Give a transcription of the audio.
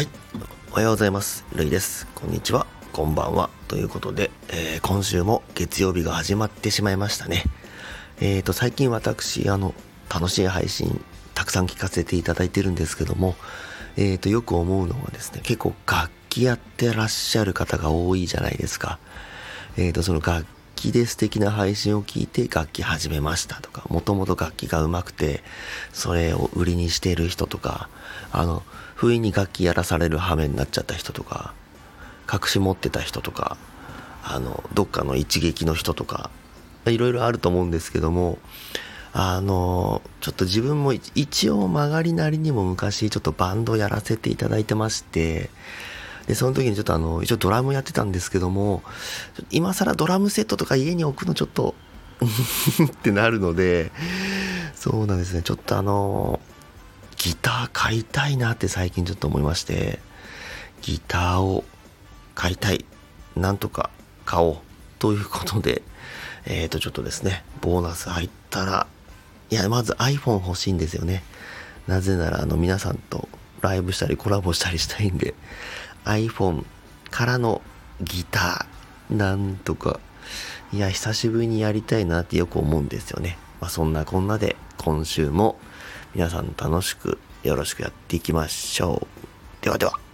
はい。おはようございます。るいです。こんにちは。こんばんは。ということで、えー、今週も月曜日が始まってしまいましたね。えーと最近私あの楽しい配信たくさん聞かせていただいてるんですけどもえーとよく思うのはですね結構楽器やってらっしゃる方が多いじゃないですか。えーとその楽器で素敵な配信を聞いて楽器始めましたとか、もともと楽器が上手くて、それを売りにしている人とか、あの、不意に楽器やらされる羽目になっちゃった人とか、隠し持ってた人とか、あの、どっかの一撃の人とか、いろいろあると思うんですけども、あの、ちょっと自分も一応曲がりなりにも昔ちょっとバンドやらせていただいてまして、で、その時にちょっとあの、一応ドラムやってたんですけども、今更ドラムセットとか家に置くのちょっと ってなるので、そうなんですね。ちょっとあの、ギター買いたいなって最近ちょっと思いまして、ギターを買いたい。なんとか買おう。ということで、えっ、ー、と、ちょっとですね、ボーナス入ったら、いや、まず iPhone 欲しいんですよね。なぜなら、あの、皆さんとライブしたりコラボしたりしたいんで、iPhone からのギター、なんとか、いや、久しぶりにやりたいなってよく思うんですよね。まあ、そんなこんなで、今週も皆さん楽しくよろしくやっていきましょう。ではでは。